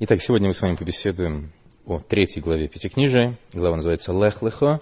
Итак, сегодня мы с вами побеседуем о третьей главе Пятикнижия. Глава называется «Лех Лехо».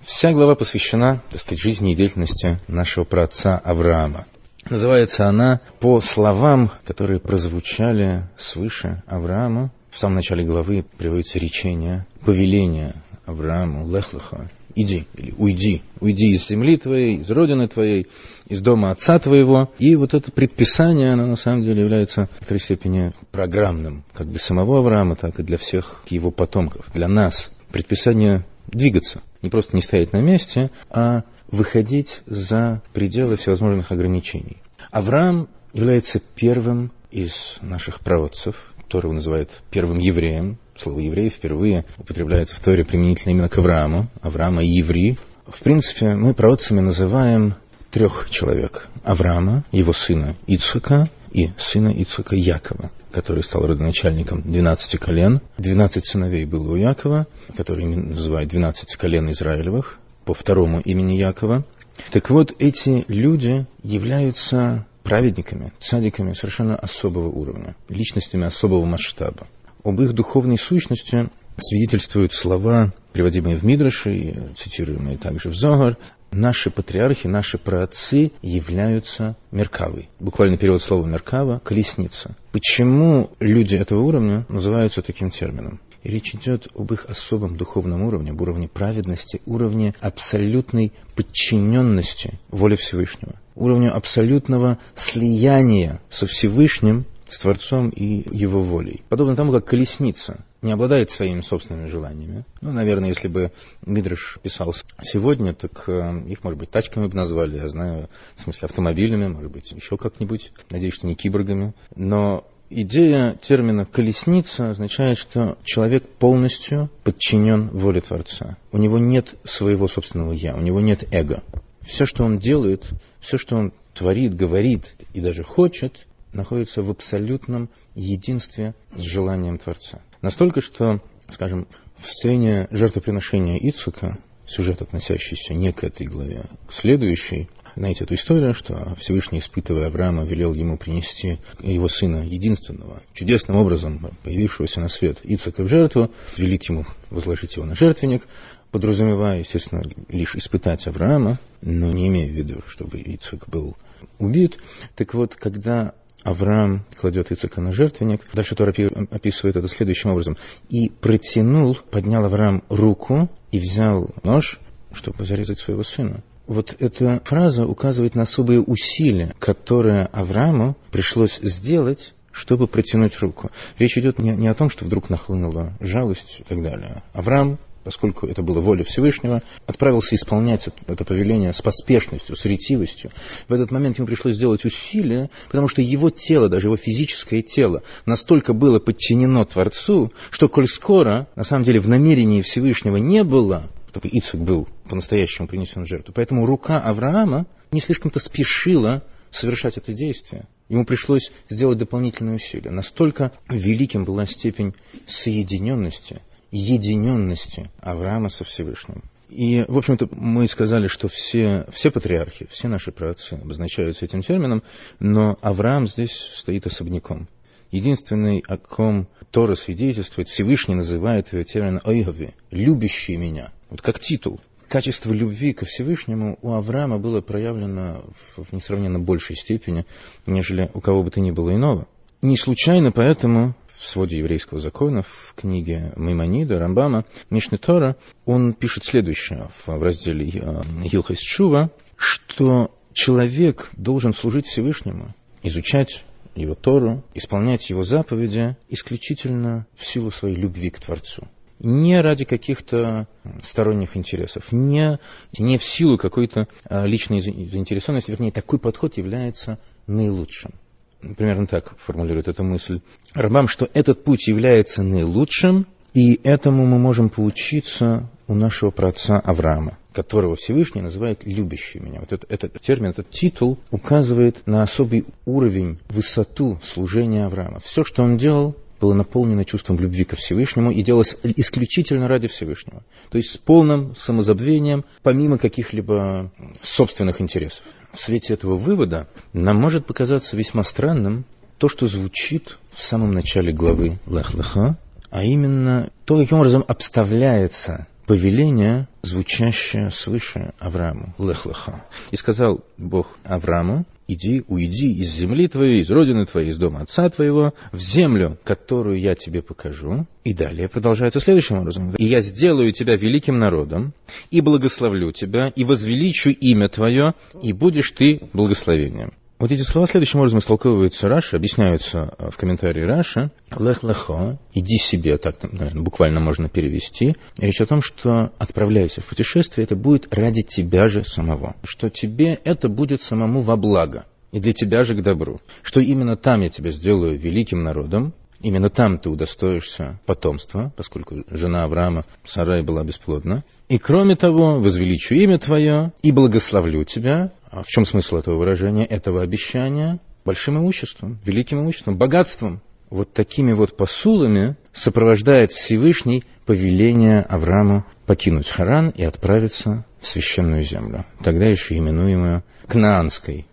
Вся глава посвящена, так сказать, жизни и деятельности нашего праотца Авраама. Называется она по словам, которые прозвучали свыше Аврааму. В самом начале главы приводится речение, повеление Аврааму, «Лех Лехо», иди, или уйди, уйди из земли твоей, из родины твоей, из дома отца твоего. И вот это предписание, оно на самом деле является в некоторой степени программным, как для самого Авраама, так и для всех его потомков, для нас. Предписание двигаться, не просто не стоять на месте, а выходить за пределы всевозможных ограничений. Авраам является первым из наших проводцев, которого называют первым евреем, Слово «еврей» впервые употребляется в Торе применительно именно к Аврааму. Авраама и еврей. В принципе, мы проводцами называем трех человек. Авраама, его сына Ицхака и сына Ицхака Якова, который стал родоначальником 12 колен. 12 сыновей было у Якова, который называют 12 колен Израилевых, по второму имени Якова. Так вот, эти люди являются праведниками, цадиками совершенно особого уровня, личностями особого масштаба. Об их духовной сущности свидетельствуют слова, приводимые в Мидраше и цитируемые также в Зогар. Наши патриархи, наши праотцы являются меркавой. Буквально перевод слова меркава – колесница. Почему люди этого уровня называются таким термином? И речь идет об их особом духовном уровне, об уровне праведности, уровне абсолютной подчиненности воле Всевышнего, уровню абсолютного слияния со Всевышним с Творцом и Его волей. Подобно тому, как колесница не обладает своими собственными желаниями. Ну, наверное, если бы Мидриш писал сегодня, так э, их, может быть, тачками бы назвали, я знаю, в смысле автомобилями, может быть, еще как-нибудь. Надеюсь, что не киборгами. Но идея термина «колесница» означает, что человек полностью подчинен воле Творца. У него нет своего собственного «я», у него нет эго. Все, что он делает, все, что он творит, говорит и даже хочет, находится в абсолютном единстве с желанием Творца. Настолько, что, скажем, в сцене жертвоприношения Ицука, сюжет, относящийся не к этой главе, к следующей, знаете эту историю, что Всевышний, испытывая Авраама, велел ему принести его сына, единственного, чудесным образом появившегося на свет Ицука в жертву, велит ему возложить его на жертвенник, подразумевая, естественно, лишь испытать Авраама, но не имея в виду, чтобы Ицук был убит. Так вот, когда Авраам кладет Ицака на жертвенник. Дальше Тора описывает это следующим образом. «И протянул, поднял Авраам руку и взял нож, чтобы зарезать своего сына». Вот эта фраза указывает на особые усилия, которые Аврааму пришлось сделать, чтобы протянуть руку. Речь идет не, не о том, что вдруг нахлынула жалость и так далее. Авраам поскольку это было воля Всевышнего, отправился исполнять это повеление с поспешностью, с ретивостью. В этот момент ему пришлось сделать усилия, потому что его тело, даже его физическое тело, настолько было подчинено Творцу, что коль скоро, на самом деле, в намерении Всевышнего не было, чтобы Ицхак был по-настоящему принесен в жертву. Поэтому рука Авраама не слишком-то спешила совершать это действие. Ему пришлось сделать дополнительные усилия. Настолько великим была степень соединенности единенности Авраама со Всевышним. И, в общем-то, мы сказали, что все, все патриархи, все наши праотцы обозначаются этим термином, но Авраам здесь стоит особняком. Единственный, о ком Тора свидетельствует, Всевышний называет его термин «ойгови», «любящий меня». Вот как титул. Качество любви ко Всевышнему у Авраама было проявлено в несравненно большей степени, нежели у кого бы то ни было иного. Не случайно поэтому в своде еврейского закона, в книге Маймонида, Рамбама, Мишне Тора, он пишет следующее в разделе Хилхойс Тшува, что человек должен служить Всевышнему, изучать его Тору, исполнять его заповеди исключительно в силу своей любви к Творцу. Не ради каких-то сторонних интересов, не, не в силу какой-то а, личной заинтересованности, вернее, такой подход является наилучшим примерно так формулирует эту мысль, Рабам, что этот путь является наилучшим, и этому мы можем поучиться у нашего праотца Авраама, которого Всевышний называет «любящий меня». Вот этот, этот термин, этот титул указывает на особый уровень, высоту служения Авраама. Все, что он делал, было наполнено чувством любви ко Всевышнему и делалось исключительно ради Всевышнего. То есть с полным самозабвением, помимо каких-либо собственных интересов. В свете этого вывода нам может показаться весьма странным то, что звучит в самом начале главы Лех-Леха, а именно то, каким образом обставляется повеление, звучащее свыше Аврааму, Лех-Леха. И сказал Бог Аврааму, иди, уйди из земли твоей, из родины твоей, из дома отца твоего, в землю, которую я тебе покажу. И далее продолжается следующим образом. И я сделаю тебя великим народом, и благословлю тебя, и возвеличу имя твое, и будешь ты благословением. Вот эти слова следующим образом истолковываются Раши, объясняются э, в комментарии Раши. Лех лехо, иди себе, так, наверное, буквально можно перевести. Речь о том, что отправляйся в путешествие, это будет ради тебя же самого. Что тебе это будет самому во благо. И для тебя же к добру. Что именно там я тебя сделаю великим народом, Именно там ты удостоишься потомства, поскольку жена Авраама, Сарай, была бесплодна. И кроме того, возвеличу имя твое и благословлю тебя. А в чем смысл этого выражения, этого обещания? Большим имуществом, великим имуществом, богатством. Вот такими вот посулами сопровождает Всевышний повеление Аврааму покинуть Харан и отправиться в священную землю, тогда еще именуемую Кнаанской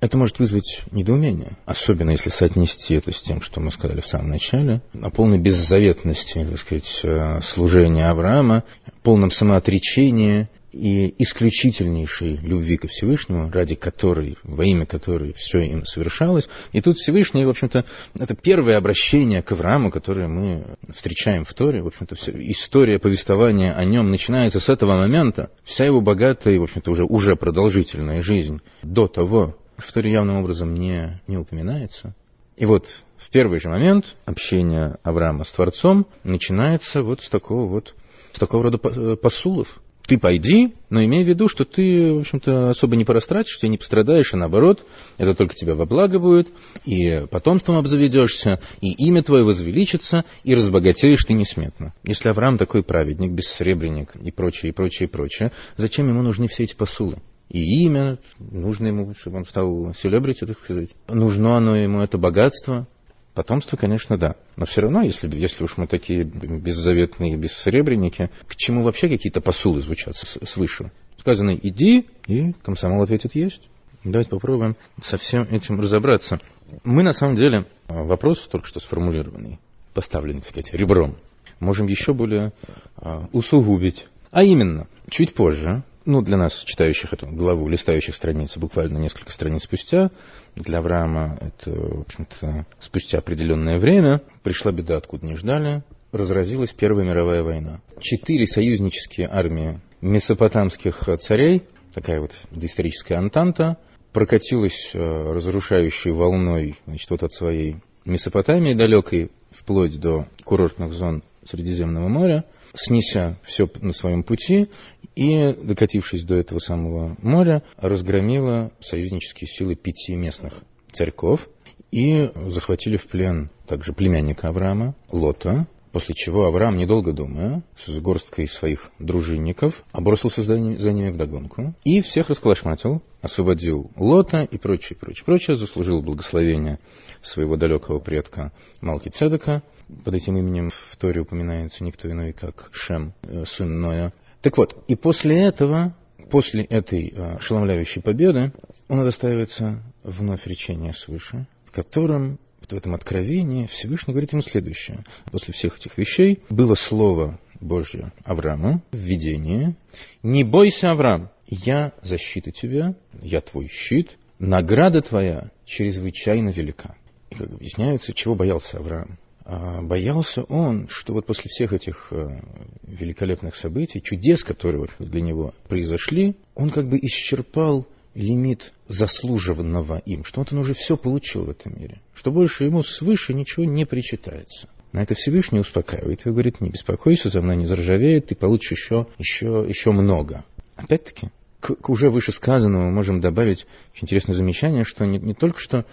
это может вызвать недоумение, особенно если соотнести это с тем, что мы сказали в самом начале, о полной беззаветности, так сказать, э, служения Авраама, полном самоотречении и исключительнейшей любви ко Всевышнему, ради которой, во имя которой все им совершалось. И тут Всевышний, в общем-то, это первое обращение к Аврааму, которое мы встречаем в Торе. В общем-то, история повествования о нем начинается с этого момента. Вся его богатая в общем-то, уже, уже продолжительная жизнь до того, в явным образом не, не упоминается. И вот в первый же момент общения Авраама с Творцом начинается вот с такого вот, с такого рода э, посулов. Ты пойди, но имей в виду, что ты, в общем-то, особо не порастратишься, не пострадаешь, а наоборот, это только тебя во благо будет, и потомством обзаведешься, и имя твое возвеличится, и разбогатеешь ты несметно. Если Авраам такой праведник, бессребренник и прочее, и прочее, и прочее, зачем ему нужны все эти посулы? И имя, нужно ему, чтобы он стал селебрити, так сказать. Нужно оно ему, это богатство. Потомство, конечно, да. Но все равно, если, если уж мы такие беззаветные бессребреники, к чему вообще какие-то посулы звучат свыше? Сказано «иди», и комсомол ответит «есть». Давайте попробуем со всем этим разобраться. Мы, на самом деле, вопрос только что сформулированный, поставленный, так сказать, ребром, можем еще более а, усугубить. А именно, чуть позже ну, для нас, читающих эту главу, листающих страницы, буквально несколько страниц спустя, для Авраама это, в общем-то, спустя определенное время пришла беда, откуда не ждали, разразилась Первая мировая война. Четыре союзнические армии месопотамских царей, такая вот доисторическая антанта, прокатилась э, разрушающей волной значит, вот от своей Месопотамии далекой, вплоть до курортных зон Средиземного моря, снеся все на своем пути и, докатившись до этого самого моря, разгромила союзнические силы пяти местных царьков и захватили в плен также племянника Авраама, Лота, после чего Авраам, недолго думая, с горсткой своих дружинников, обросился за ними, вдогонку и всех расколошматил, освободил Лота и прочее, прочее, прочее, заслужил благословение своего далекого предка Малки Цедека. Под этим именем в Торе упоминается никто иной, как Шем, э, сын Ноя. Так вот, и после этого, после этой э, ошеломляющей победы, он удостаивается вновь речения свыше, в котором в этом откровении Всевышний говорит ему следующее. После всех этих вещей было слово Божье Аврааму в видении. «Не бойся, Авраам, я защита тебя, я твой щит, награда твоя чрезвычайно велика». И как объясняется, чего боялся Авраам. А боялся он, что вот после всех этих э, великолепных событий, чудес, которые для него произошли, он как бы исчерпал лимит заслуживанного им, что вот он уже все получил в этом мире, что больше ему свыше ничего не причитается. На это Всевышний успокаивает и говорит, не беспокойся, за мной не заржавеет, ты получишь еще, еще, еще много. Опять-таки, к, к уже вышесказанному можем добавить очень интересное замечание, что не, не только что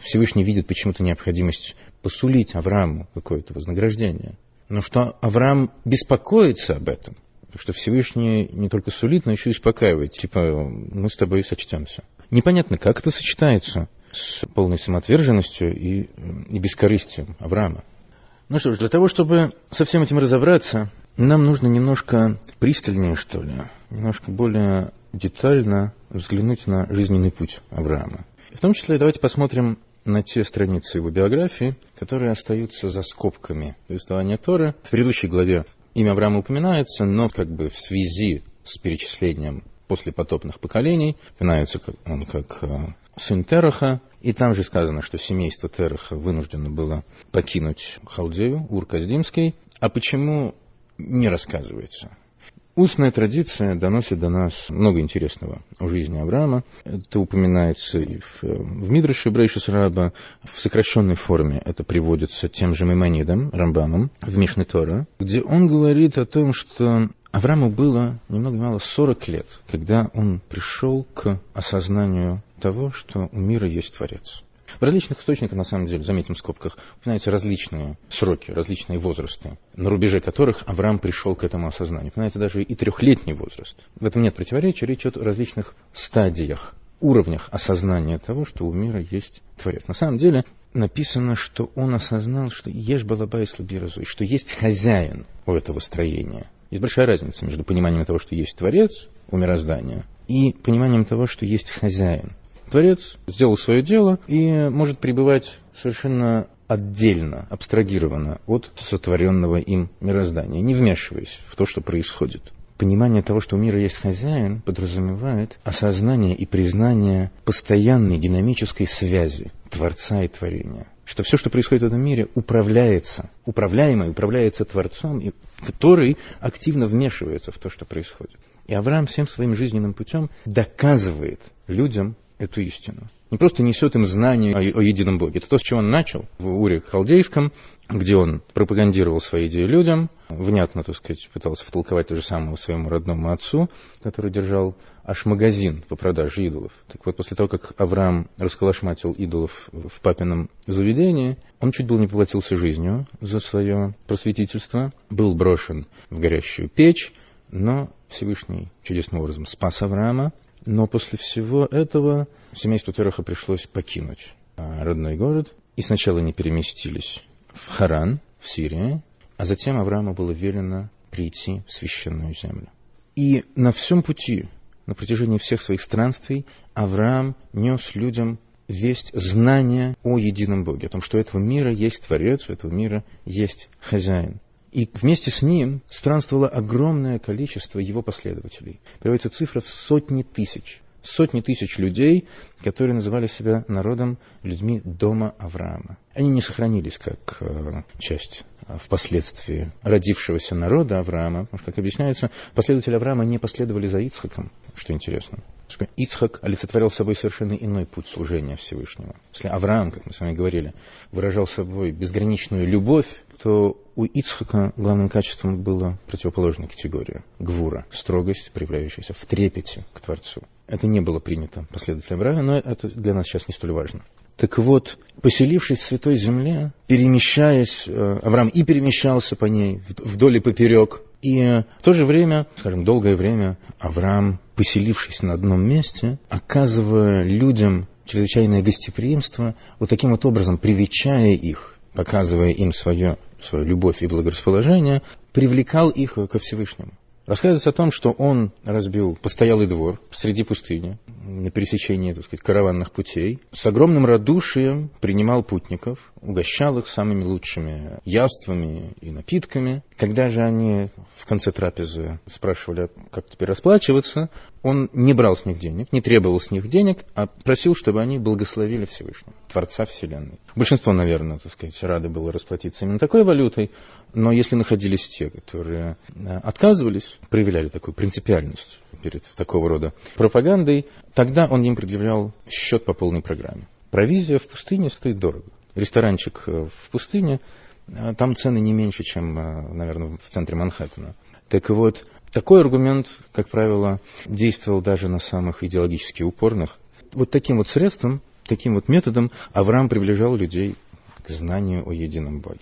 Всевышний видит почему-то необходимость посулить Аврааму какое-то вознаграждение, но что Авраам беспокоится об этом, что Всевышний не только сулит, но еще и успокаивает, типа мы с тобой сочтемся. Непонятно, как это сочетается с полной самоотверженностью и, и бескорыстием Авраама. Ну что ж, для того, чтобы со всем этим разобраться, нам нужно немножко пристальнее, что ли, немножко более детально взглянуть на жизненный путь Авраама. В том числе давайте посмотрим на те страницы его биографии, которые остаются за скобками повествования Торы. В предыдущей главе имя Авраама упоминается, но как бы в связи с перечислением послепотопных поколений, упоминается он как э, сын Тераха, и там же сказано, что семейство Тераха вынуждено было покинуть Халдею, Ур-Каздимский. А почему не рассказывается? Устная традиция доносит до нас много интересного о жизни Авраама. Это упоминается и в, в Мидраше Брейшис Раба, в сокращенной форме это приводится тем же Мемонидом, Рамбамом, в Мишне Тора, где он говорит о том, что Аврааму было ни много ни мало 40 лет, когда он пришел к осознанию того, что у мира есть Творец. В различных источниках, на самом деле, заметим в скобках, упоминаются различные сроки, различные возрасты, на рубеже которых Авраам пришел к этому осознанию. Упоминается даже и трехлетний возраст. В этом нет противоречия, речь идет о различных стадиях, уровнях осознания того, что у мира есть Творец. На самом деле написано, что он осознал, что ешь балаба и слабиразу, и что есть хозяин у этого строения. Есть большая разница между пониманием того, что есть Творец у мироздания, и пониманием того, что есть хозяин. Творец сделал свое дело и может пребывать совершенно отдельно, абстрагированно от сотворенного им мироздания, не вмешиваясь в то, что происходит. Понимание того, что у мира есть хозяин, подразумевает осознание и признание постоянной динамической связи Творца и Творения. Что все, что происходит в этом мире, управляется, управляемое управляется Творцом, который активно вмешивается в то, что происходит. И Авраам всем своим жизненным путем доказывает людям эту истину. Не просто несет им знание о, о едином Боге. Это то, с чего он начал в Уре Халдейском, где он пропагандировал свои идеи людям, внятно, так сказать, пытался втолковать то же самое своему родному отцу, который держал аж магазин по продаже идолов. Так вот, после того, как Авраам расколошматил идолов в папином заведении, он чуть было не поплатился жизнью за свое просветительство, был брошен в горящую печь, но Всевышний чудесным образом спас Авраама, но после всего этого семейству Тераха пришлось покинуть а, родной город. И сначала они переместились в Харан, в Сирии, а затем Аврааму было велено прийти в священную землю. И на всем пути, на протяжении всех своих странствий, Авраам нес людям весть знания о едином Боге, о том, что у этого мира есть Творец, у этого мира есть Хозяин. И вместе с ним странствовало огромное количество его последователей. Приводится цифра в сотни тысяч. Сотни тысяч людей, которые называли себя народом, людьми дома Авраама. Они не сохранились как э, часть э, впоследствии родившегося народа Авраама, потому что, как объясняется, последователи Авраама не последовали за Ицхаком, что интересно. Ицхак олицетворял собой совершенно иной путь служения Всевышнего. Если Авраам, как мы с вами говорили, выражал собой безграничную любовь, то у Ицхака главным качеством было противоположная категория – гвура, строгость, проявляющаяся в трепете к Творцу. Это не было принято последователям Авраама, но это для нас сейчас не столь важно. Так вот, поселившись в Святой Земле, перемещаясь, э, Авраам и перемещался по ней вдоль и поперек, и в то же время, скажем, долгое время, Авраам, поселившись на одном месте, оказывая людям чрезвычайное гостеприимство, вот таким вот образом привечая их, показывая им свое, свою любовь и благорасположение, привлекал их ко Всевышнему. Рассказывается о том, что он разбил постоялый двор среди пустыни, на пересечении, так сказать, караванных путей, с огромным радушием принимал путников, угощал их самыми лучшими яствами и напитками. Когда же они в конце трапезы спрашивали, как теперь расплачиваться, он не брал с них денег, не требовал с них денег, а просил, чтобы они благословили Всевышнего, Творца Вселенной. Большинство, наверное, так сказать, рады было расплатиться именно такой валютой, но если находились те, которые э, отказывались, проявляли такую принципиальность перед такого рода пропагандой, тогда он им предъявлял счет по полной программе. Провизия в пустыне стоит дорого. Ресторанчик э, в пустыне, э, там цены не меньше, чем, наверное, в центре Манхэттена. Так вот, такой аргумент, как правило, действовал даже на самых идеологически упорных. Вот таким вот средством, таким вот методом Авраам приближал людей к знанию о едином Боге.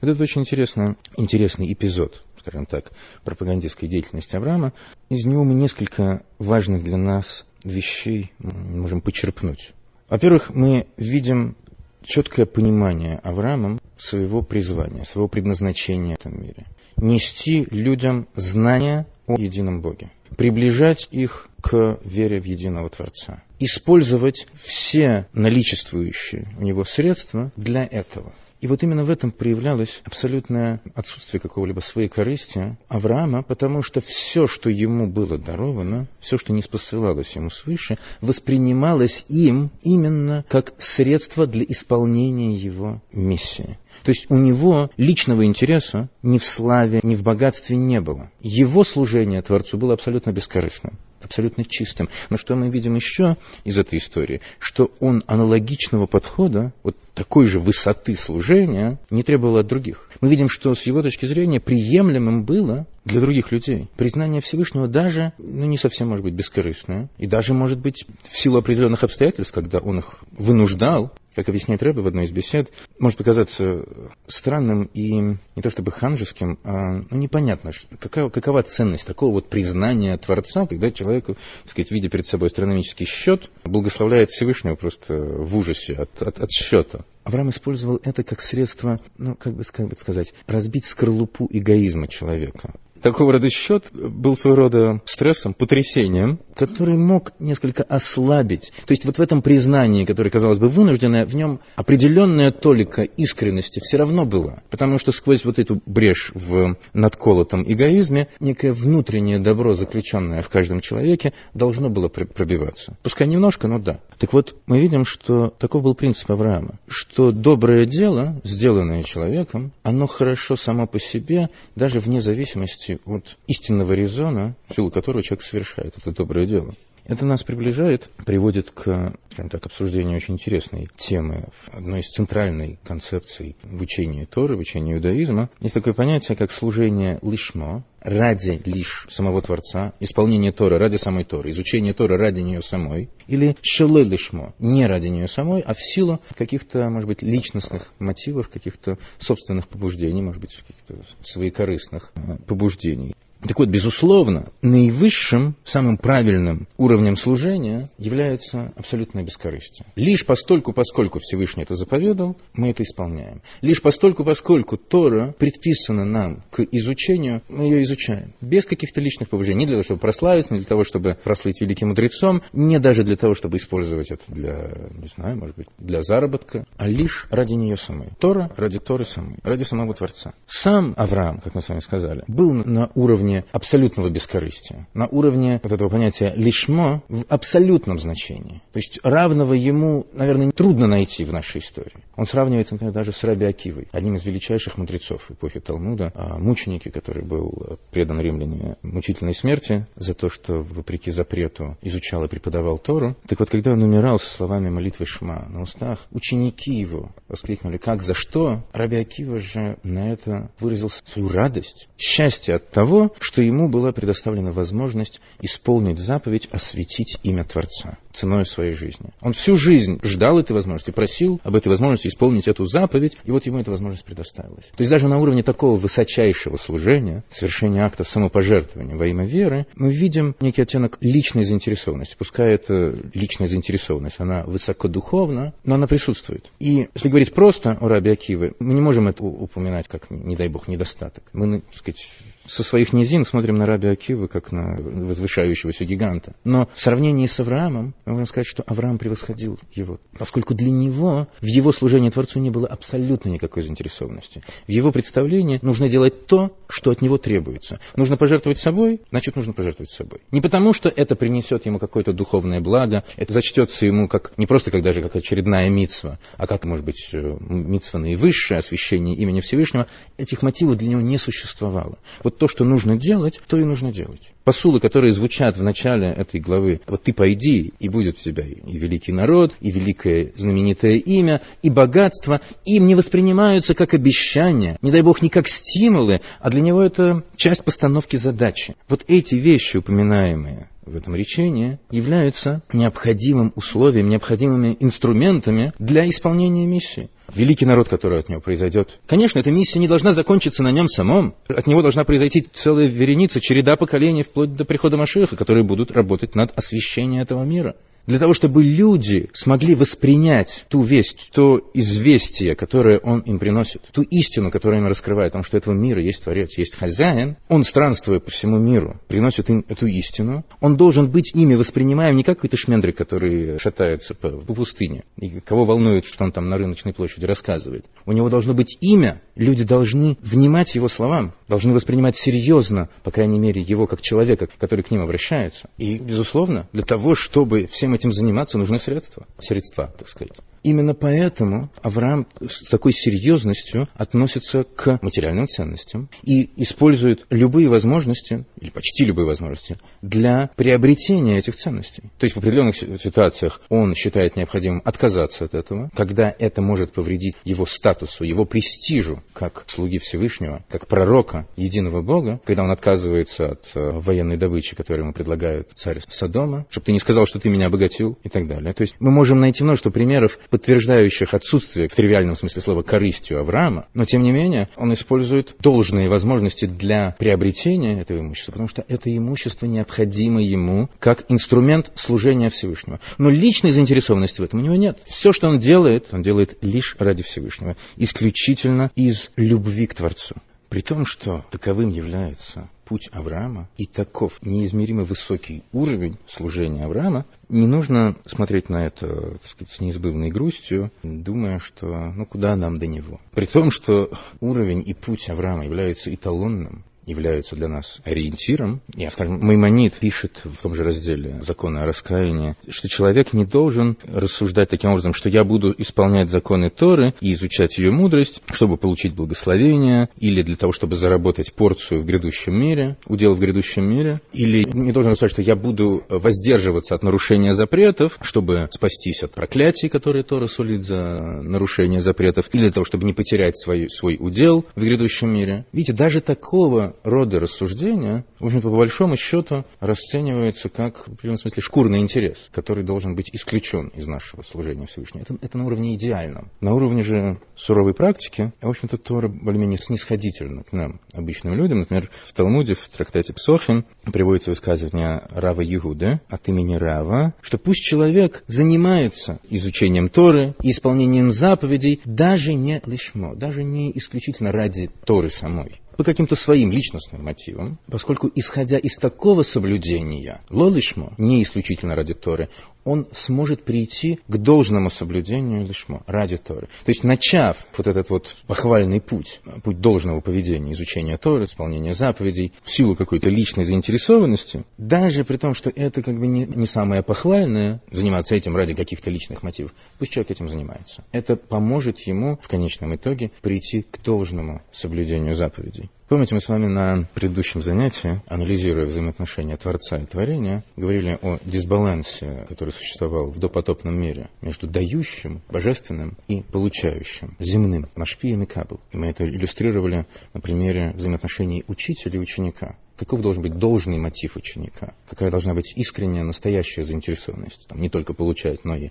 Вот это очень интересный, интересный эпизод, скажем так, пропагандистской деятельности Авраама. Из него мы несколько важных для нас вещей можем почерпнуть. Во-первых, мы видим четкое понимание Авраамом своего призвания, своего предназначения в этом мире. Нести людям знания о едином Боге. Приближать их к вере в единого Творца. Использовать все наличествующие у него средства для этого. И вот именно в этом проявлялось абсолютное отсутствие какого-либо своей корысти Авраама, потому что все, что ему было даровано, все, что не спосылалось ему свыше, воспринималось им именно как средство для исполнения его миссии. То есть у него личного интереса ни в славе, ни в богатстве не было. Его служение Творцу было абсолютно бескорыстным абсолютно чистым. Но что мы видим еще из этой истории? Что он аналогичного подхода, вот такой же высоты служения, не требовал от других. Мы видим, что с его точки зрения приемлемым было для других людей. Признание Всевышнего даже, ну, не совсем может быть бескорыстное, и даже может быть в силу определенных обстоятельств, когда он их вынуждал, как объясняет Рэбе в одной из бесед, может показаться странным и не то чтобы ханжеским, а ну, непонятно, какая, какова ценность такого вот признания Творца, когда человек, так сказать, видя перед собой астрономический счет, благословляет Всевышнего просто в ужасе от, от, от счета. Авраам использовал это как средство, ну, как бы, как бы сказать, разбить скорлупу эгоизма человека такого рода счет был своего рода стрессом, потрясением, который мог несколько ослабить. То есть вот в этом признании, которое, казалось бы, вынужденное, в нем определенная толика искренности все равно была. Потому что сквозь вот эту брешь в надколотом эгоизме некое внутреннее добро, заключенное в каждом человеке, должно было пробиваться. Пускай немножко, но да. Так вот, мы видим, что таков был принцип Авраама, что доброе дело, сделанное человеком, оно хорошо само по себе, даже вне зависимости от истинного резона, в силу которого человек совершает это доброе дело. Это нас приближает, приводит к, скажем так, обсуждению очень интересной темы, одной из центральной концепций в учении Торы, в учении иудаизма. Есть такое понятие, как служение лишмо, ради лишь самого Творца, исполнение Торы ради самой Торы, изучение Торы ради нее самой, или шеле лишмо, не ради нее самой, а в силу каких-то, может быть, личностных мотивов, каких-то собственных побуждений, может быть, каких-то своекорыстных э, побуждений. Так вот, безусловно, наивысшим, самым правильным уровнем служения является абсолютное бескорыстие. Лишь постольку, поскольку Всевышний это заповедал, мы это исполняем. Лишь постольку, поскольку Тора предписана нам к изучению, мы ее изучаем. Без каких-то личных побуждений. Не для того, чтобы прославиться, не для того, чтобы прослыть великим мудрецом, не даже для того, чтобы использовать это для, не знаю, может быть, для заработка, а лишь ради нее самой. Тора ради Торы самой, ради самого Творца. Сам Авраам, как мы с вами сказали, был на уровне уровне абсолютного бескорыстия, на уровне вот этого понятия лишмо в абсолютном значении. То есть равного ему, наверное, трудно найти в нашей истории. Он сравнивается, например, даже с Раби Акивой, одним из величайших мудрецов эпохи Талмуда, а мученики, который был предан римляне мучительной смерти за то, что, вопреки запрету, изучал и преподавал Тору. Так вот, когда он умирал со словами молитвы Шма на устах, ученики его воскликнули, как, за что? Раби Акива же на это выразил свою радость, счастье от того, что ему была предоставлена возможность исполнить заповедь осветить имя Творца ценой своей жизни. Он всю жизнь ждал этой возможности, просил об этой возможности исполнить эту заповедь, и вот ему эта возможность предоставилась. То есть даже на уровне такого высочайшего служения, совершения акта самопожертвования во имя веры, мы видим некий оттенок личной заинтересованности. Пускай это личная заинтересованность, она высокодуховна, но она присутствует. И если говорить просто о Раби Акиве, мы не можем это упоминать как, не дай бог, недостаток. Мы, так сказать, со своих низин смотрим на Раби Акива как на возвышающегося гиганта. Но в сравнении с Авраамом, мы можем сказать, что Авраам превосходил его, поскольку для него в его служении Творцу не было абсолютно никакой заинтересованности. В его представлении нужно делать то, что от него требуется. Нужно пожертвовать собой, значит, нужно пожертвовать собой. Не потому, что это принесет ему какое-то духовное благо, это зачтется ему как не просто как даже как очередная митсва, а как, может быть, э, митсва наивысшее, освящение имени Всевышнего. Этих мотивов для него не существовало. Вот вот то, что нужно делать, то и нужно делать. Посулы, которые звучат в начале этой главы, вот ты пойди, и будет у тебя и великий народ, и великое знаменитое имя, и богатство, им не воспринимаются как обещания, не дай бог, не как стимулы, а для него это часть постановки задачи. Вот эти вещи, упоминаемые в этом речении, являются необходимым условием, необходимыми инструментами для исполнения миссии великий народ, который от него произойдет. Конечно, эта миссия не должна закончиться на нем самом. От него должна произойти целая вереница, череда поколений, вплоть до прихода Машеха, которые будут работать над освещением этого мира. Для того, чтобы люди смогли воспринять ту весть, то известие, которое он им приносит, ту истину, которую им раскрывает, о том, что этого мира есть Творец, есть хозяин, он, странствуя по всему миру, приносит им эту истину, он должен быть ими воспринимаем не как какой-то шмендрик, который шатается по, по пустыне, и кого волнует, что он там на рыночной площади рассказывает. У него должно быть имя, люди должны внимать его словам, должны воспринимать серьезно, по крайней мере, его как человека, который к ним обращается. И, безусловно, для того, чтобы всем этим заниматься, нужны средства, средства, так сказать. Именно поэтому Авраам с такой серьезностью относится к материальным ценностям и использует любые возможности, или почти любые возможности, для приобретения этих ценностей. То есть в определенных ситуациях он считает необходимым отказаться от этого, когда это может повредить его статусу, его престижу, как слуги Всевышнего, как пророка единого Бога, когда он отказывается от э, военной добычи, которую ему предлагает царь Содома, чтобы ты не сказал, что ты меня обогатил и так далее. То есть мы можем найти множество примеров подтверждающих отсутствие в тривиальном смысле слова корыстью Авраама, но тем не менее он использует должные возможности для приобретения этого имущества, потому что это имущество необходимо ему как инструмент служения Всевышнего. Но личной заинтересованности в этом у него нет. Все, что он делает, он делает лишь ради Всевышнего, исключительно из любви к Творцу. При том, что таковым является путь Авраама и таков неизмеримо высокий уровень служения Авраама, не нужно смотреть на это так сказать, с неизбывной грустью, думая, что ну куда нам до него. При том, что уровень и путь Авраама являются эталонным, являются для нас ориентиром. Я, скажем, Маймонид пишет в том же разделе закона о раскаянии, что человек не должен рассуждать таким образом, что я буду исполнять законы Торы и изучать ее мудрость, чтобы получить благословение, или для того, чтобы заработать порцию в грядущем мире, удел в грядущем мире, или не должен рассуждать, что я буду воздерживаться от нарушения запретов, чтобы спастись от проклятий, которые Тора сулит за нарушение запретов, или для того, чтобы не потерять свой, свой удел в грядущем мире. Видите, даже такого рода рассуждения, в общем-то, по большому счету, расцениваются как, в определенном смысле, шкурный интерес, который должен быть исключен из нашего служения Всевышнему. Это, это на уровне идеальном. На уровне же суровой практики, в общем-то, Тора более-менее снисходительно к нам, обычным людям. Например, в Талмуде, в трактате Псохим, приводится высказывание Рава Егуды от имени Рава, что пусть человек занимается изучением Торы и исполнением заповедей даже не лишмо, даже не исключительно ради Торы самой по каким-то своим личностным мотивам, поскольку, исходя из такого соблюдения, лолишмо, не исключительно ради Торы, он сможет прийти к должному соблюдению лишмо, ради Торы. То есть, начав вот этот вот похвальный путь, путь должного поведения, изучения Торы, исполнения заповедей, в силу какой-то личной заинтересованности, даже при том, что это как бы не, не самое похвальное, заниматься этим ради каких-то личных мотивов, пусть человек этим занимается. Это поможет ему в конечном итоге прийти к должному соблюдению заповедей. Помните, мы с вами на предыдущем занятии, анализируя взаимоотношения Творца и Творения, говорили о дисбалансе, который существовал в допотопном мире между дающим, божественным и получающим, земным, машпием и кабл. Мы это иллюстрировали на примере взаимоотношений учителя и ученика каков должен быть должный мотив ученика, какая должна быть искренняя, настоящая заинтересованность. Там, не только получать, но и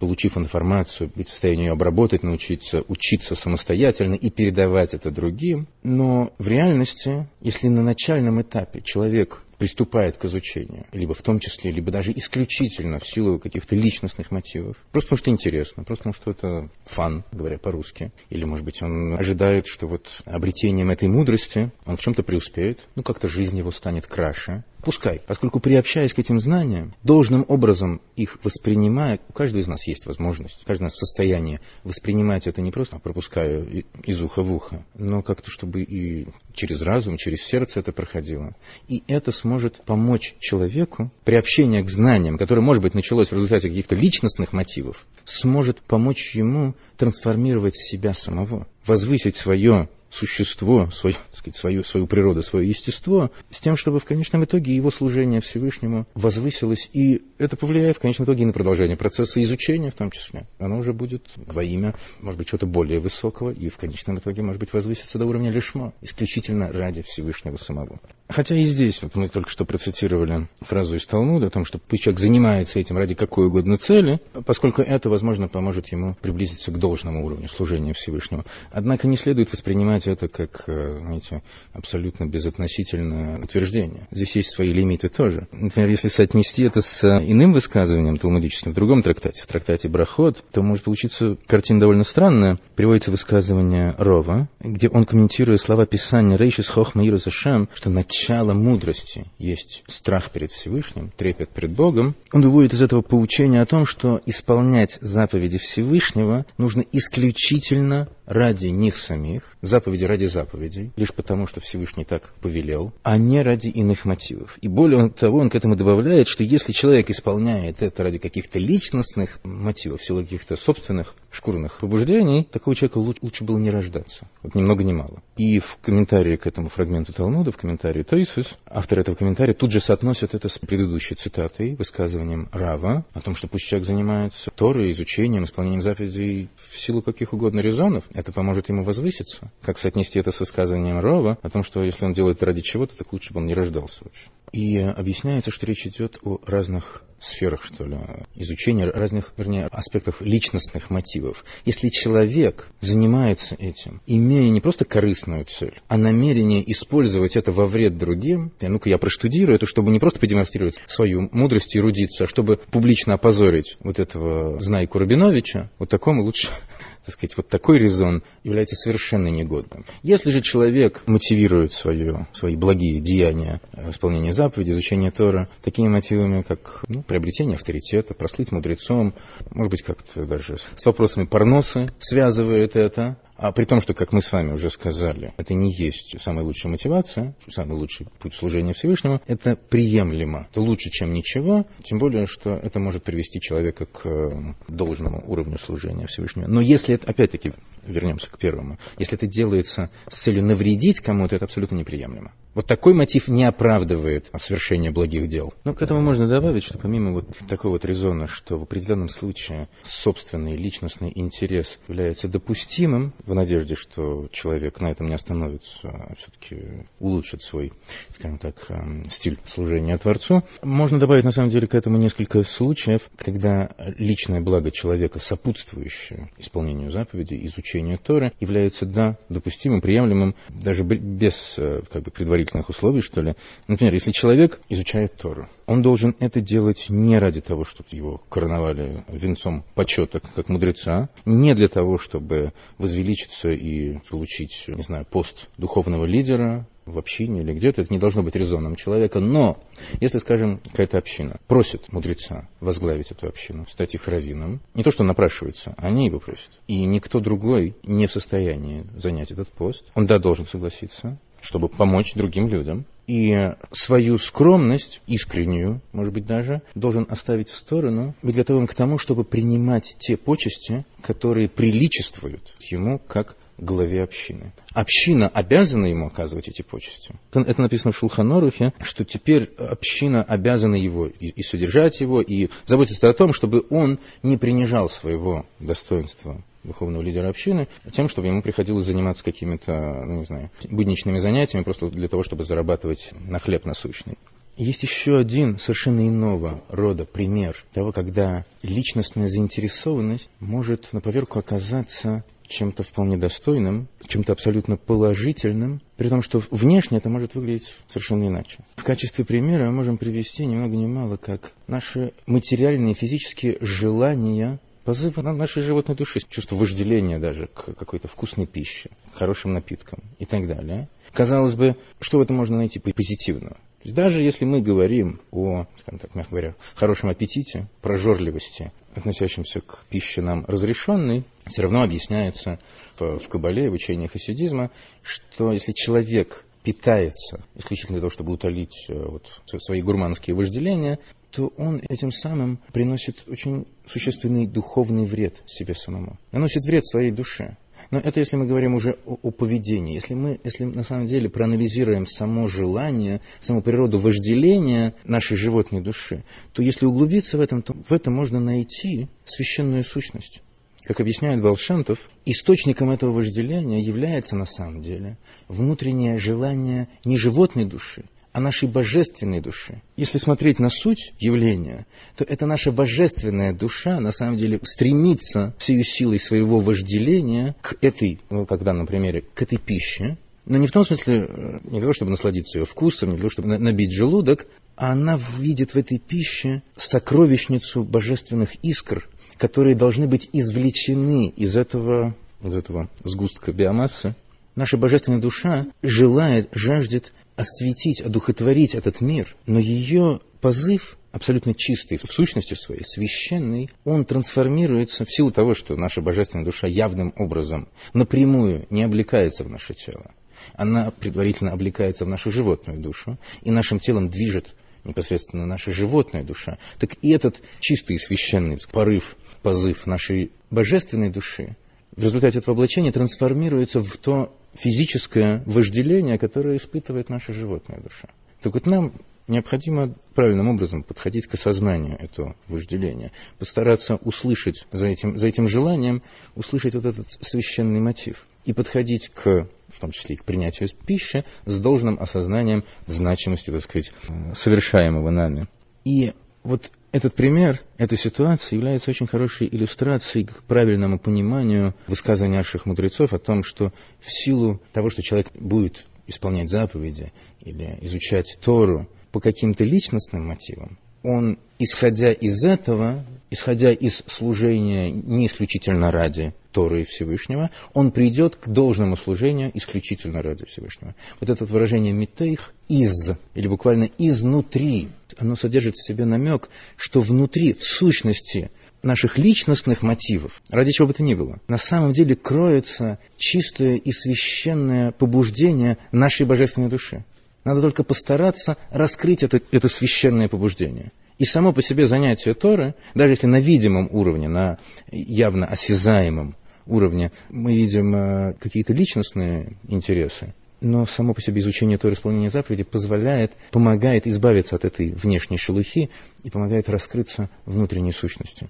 получив информацию, быть в состоянии ее обработать, научиться учиться самостоятельно и передавать это другим. Но в реальности, если на начальном этапе человек приступает к изучению, либо в том числе, либо даже исключительно в силу каких-то личностных мотивов. Просто потому что интересно, просто потому что это фан, говоря по-русски. Или, может быть, он ожидает, что вот обретением этой мудрости он в чем-то преуспеет, ну, как-то жизнь его станет краше, Пускай, поскольку приобщаясь к этим знаниям, должным образом их воспринимая, у каждого из нас есть возможность, каждый нас в состоянии воспринимать это не просто пропуская из уха в ухо, но как-то, чтобы и через разум, через сердце это проходило. И это сможет помочь человеку, приобщение к знаниям, которое, может быть, началось в результате каких-то личностных мотивов, сможет помочь ему трансформировать себя самого, возвысить свое существо, свое, сказать, свою, свою природу, свое естество, с тем, чтобы в конечном итоге его служение Всевышнему возвысилось. И это повлияет в конечном итоге и на продолжение процесса изучения в том числе. Оно уже будет во имя, может быть, чего-то более высокого, и в конечном итоге, может быть, возвысится до уровня лишма, исключительно ради Всевышнего самого. Хотя и здесь, вот мы только что процитировали фразу из Талмуда о том, что пусть человек занимается этим ради какой угодно цели, поскольку это, возможно, поможет ему приблизиться к должному уровню служения Всевышнего. Однако не следует воспринимать это как, э, знаете, абсолютно безотносительное утверждение. Здесь есть свои лимиты тоже. Например, если соотнести это с иным высказыванием талмудическим в другом трактате, в трактате Брахот, то может получиться картина довольно странная. Приводится высказывание Рова, где он комментируя слова Писания Рейшис Хохма Зашем, что начало мудрости есть страх перед Всевышним, трепет перед Богом. Он выводит из этого поучение о том, что исполнять заповеди Всевышнего нужно исключительно ради них самих, заповеди ради заповедей, лишь потому, что Всевышний так повелел, а не ради иных мотивов. И более того, он к этому добавляет, что если человек исполняет это ради каких-то личностных мотивов, в силу каких-то собственных шкурных побуждений, такого человека лучше, лучше было не рождаться. Вот ни много ни мало. И в комментарии к этому фрагменту Талмуда, в комментарии Тойсфус, автор этого комментария тут же соотносит это с предыдущей цитатой, высказыванием Рава, о том, что пусть человек занимается Торой, изучением, исполнением заповедей в силу каких угодно резонов, это поможет ему возвыситься. Как соотнести это с высказыванием Рова о том, что если он делает ради чего-то, так лучше бы он не рождался вообще. И объясняется, что речь идет о разных сферах, что ли, изучения разных, вернее, аспектов личностных мотивов. Если человек занимается этим, имея не просто корыстную цель, а намерение использовать это во вред другим, ну-ка я проштудирую это, чтобы не просто продемонстрировать свою мудрость и эрудицию, а чтобы публично опозорить вот этого Знайку Рабиновича, вот такому лучше так сказать, вот такой резон является совершенно негодным. Если же человек мотивирует свое, свои благие деяния, э, исполнение заповедей, изучение Тора, такими мотивами, как ну, приобретение авторитета, прослыть мудрецом, может быть, как-то даже с вопросами парносы связывает это, а при том, что, как мы с вами уже сказали, это не есть самая лучшая мотивация, самый лучший путь служения Всевышнему, это приемлемо. Это лучше, чем ничего, тем более, что это может привести человека к э, должному уровню служения Всевышнему. Но если это, опять-таки, вернемся к первому, если это делается с целью навредить кому-то, это абсолютно неприемлемо. Вот такой мотив не оправдывает совершение благих дел. Но к этому можно добавить, что помимо вот такого вот резона, что в определенном случае собственный личностный интерес является допустимым, в надежде, что человек на этом не остановится, а все-таки улучшит свой, скажем так, эм, стиль служения Творцу, можно добавить на самом деле к этому несколько случаев, когда личное благо человека, сопутствующее исполнению заповедей, изучению Торы, является, да, допустимым, приемлемым, даже без э, как бы, предварительных условий, что ли. Например, если человек изучает Тору, он должен это делать не ради того, чтобы его короновали венцом почета, как мудреца, не для того, чтобы возвеличиться и получить, не знаю, пост духовного лидера, в общине или где-то, это не должно быть резоном человека. Но если, скажем, какая-то община просит мудреца возглавить эту общину, стать их раввином, не то, что напрашивается, они его просят. И никто другой не в состоянии занять этот пост. Он, да, должен согласиться чтобы помочь другим людям. И свою скромность, искреннюю, может быть даже, должен оставить в сторону, быть готовым к тому, чтобы принимать те почести, которые приличествуют ему как главе общины. Община обязана ему оказывать эти почести. Это написано в Шулханорухе, что теперь община обязана его и, и содержать его, и заботиться о том, чтобы он не принижал своего достоинства духовного лидера общины, тем, чтобы ему приходилось заниматься какими-то, ну, не знаю, будничными занятиями, просто для того, чтобы зарабатывать на хлеб насущный. Есть еще один совершенно иного рода пример того, когда личностная заинтересованность может на поверку оказаться чем-то вполне достойным, чем-то абсолютно положительным, при том, что внешне это может выглядеть совершенно иначе. В качестве примера мы можем привести ни много ни мало, как наши материальные физические желания позывы нашей животной души, чувство вожделения даже к какой-то вкусной пище, хорошим напиткам и так далее. Казалось бы, что в этом можно найти позитивного? То есть даже если мы говорим о, скажем так, мягко говоря, хорошем аппетите, прожорливости, относящемся к пище нам разрешенной, все равно объясняется в, в Кабале, в учении хасидизма, что если человек питается исключительно для того, чтобы утолить э, вот, свои гурманские вожделения, то он этим самым приносит очень существенный духовный вред себе самому. Наносит вред своей душе. Но это если мы говорим уже о, о поведении. Если мы, если на самом деле проанализируем само желание, саму природу вожделения нашей животной души, то если углубиться в этом, то в этом можно найти священную сущность. Как объясняет Балшантов, источником этого вожделения является на самом деле внутреннее желание не животной души, о нашей божественной душе. Если смотреть на суть явления, то это наша божественная душа, на самом деле, стремится всей силой своего вожделения к этой, ну, как в данном примере, к этой пище, но не в том смысле, э, не для того, чтобы насладиться ее вкусом, не для того, чтобы набить желудок, а она видит в этой пище сокровищницу божественных искр, которые должны быть извлечены из этого, из этого сгустка биомассы. Наша божественная душа желает, жаждет осветить, одухотворить этот мир, но ее позыв абсолютно чистый, в сущности своей, священный, он трансформируется в силу того, что наша божественная душа явным образом напрямую не облекается в наше тело. Она предварительно облекается в нашу животную душу и нашим телом движет непосредственно наша животная душа, так и этот чистый священный порыв, позыв нашей божественной души в результате этого облачения трансформируется в то физическое вожделение, которое испытывает наша животная душа. Так вот нам необходимо правильным образом подходить к осознанию этого вожделения, постараться услышать за этим, за этим желанием, услышать вот этот священный мотив и подходить к в том числе и к принятию пищи, с должным осознанием значимости, так сказать, совершаемого нами. И вот этот пример, эта ситуация является очень хорошей иллюстрацией к правильному пониманию высказывания наших мудрецов о том, что в силу того, что человек будет исполнять заповеди или изучать Тору по каким-то личностным мотивам, он, исходя из этого, исходя из служения не исключительно ради Торы и Всевышнего, он придет к должному служению исключительно ради Всевышнего. Вот это выражение «митейх» «из», или буквально «изнутри», оно содержит в себе намек, что внутри, в сущности, наших личностных мотивов, ради чего бы то ни было, на самом деле кроется чистое и священное побуждение нашей божественной души. Надо только постараться раскрыть это, это священное побуждение. И само по себе занятие Торы, даже если на видимом уровне, на явно осязаемом уровне мы видим э, какие-то личностные интересы, но само по себе изучение Торы, исполнение заповедей позволяет, помогает избавиться от этой внешней шелухи и помогает раскрыться внутренней сущности.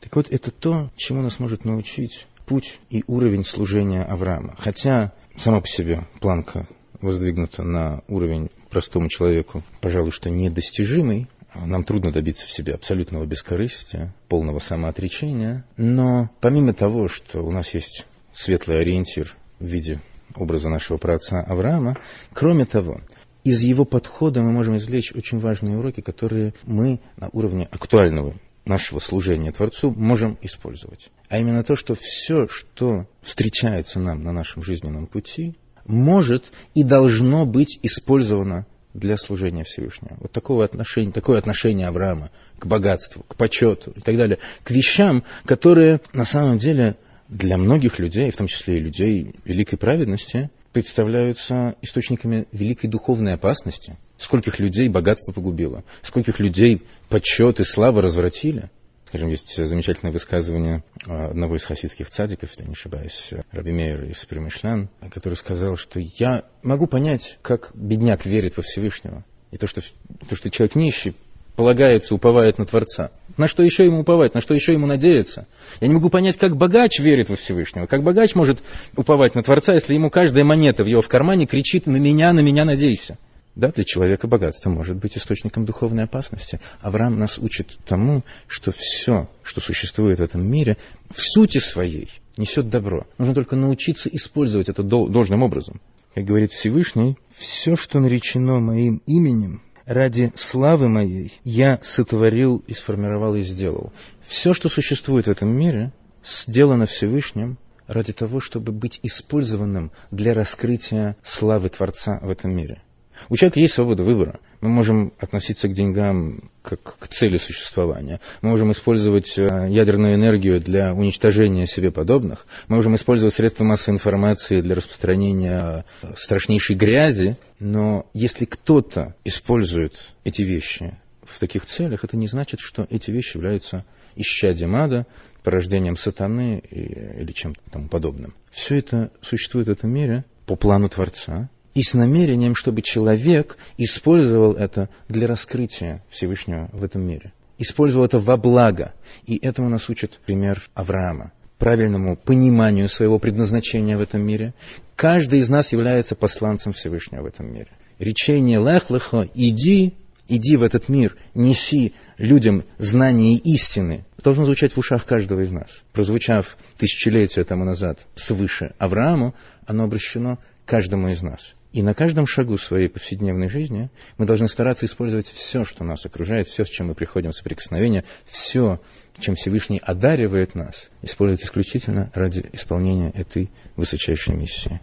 Так вот, это то, чему нас может научить путь и уровень служения Авраама. Хотя сама по себе планка воздвигнута на уровень простому человеку, пожалуй, что недостижимый, нам трудно добиться в себе абсолютного бескорыстия, полного самоотречения, но помимо того, что у нас есть светлый ориентир в виде образа нашего праотца Авраама, кроме того, из его подхода мы можем извлечь очень важные уроки, которые мы на уровне актуального нашего служения Творцу можем использовать. А именно то, что все, что встречается нам на нашем жизненном пути, может и должно быть использовано для служения Всевышнего. Вот такого отношения, такое отношение Авраама к богатству, к почету и так далее, к вещам, которые на самом деле для многих людей, в том числе и людей великой праведности, представляются источниками великой духовной опасности. Скольких людей богатство погубило, скольких людей почет и слава развратили – Скажем, есть замечательное высказывание а, одного из хасидских цадиков, если не ошибаюсь, Раби Мейер из Примышлян, который сказал, что я могу понять, как бедняк верит во Всевышнего. И то, что, то, что человек нищий, полагается, уповает на Творца. На что еще ему уповать, на что еще ему надеяться? Я не могу понять, как богач верит во Всевышнего. Как богач может уповать на Творца, если ему каждая монета в его в кармане кричит «на меня, на меня надейся». Да, для человека богатство может быть источником духовной опасности. Авраам нас учит тому, что все, что существует в этом мире, в сути своей несет добро. Нужно только научиться использовать это должным образом. Как говорит Всевышний, все, что наречено моим именем, ради славы моей я сотворил и сформировал и сделал. Все, что существует в этом мире, сделано Всевышним ради того, чтобы быть использованным для раскрытия славы Творца в этом мире. У человека есть свобода выбора. Мы можем относиться к деньгам как к цели существования. Мы можем использовать э, ядерную энергию для уничтожения себе подобных. Мы можем использовать средства массовой информации для распространения э, страшнейшей грязи. Но если кто-то использует эти вещи в таких целях, это не значит, что эти вещи являются исчадием ада, порождением сатаны или чем-то тому подобным. Все это существует в этом мире по плану Творца, и с намерением, чтобы человек использовал это для раскрытия Всевышнего в этом мире. Использовал это во благо. И этому нас учит пример Авраама. Правильному пониманию своего предназначения в этом мире. Каждый из нас является посланцем Всевышнего в этом мире. речение «Лех-лехо» «Иди», «Иди в этот мир, неси людям знание истины», должно звучать в ушах каждого из нас. Прозвучав тысячелетия тому назад свыше Аврааму, оно обращено каждому из нас. И на каждом шагу своей повседневной жизни мы должны стараться использовать все, что нас окружает, все, с чем мы приходим в соприкосновение, все, чем Всевышний одаривает нас, использовать исключительно ради исполнения этой высочайшей миссии.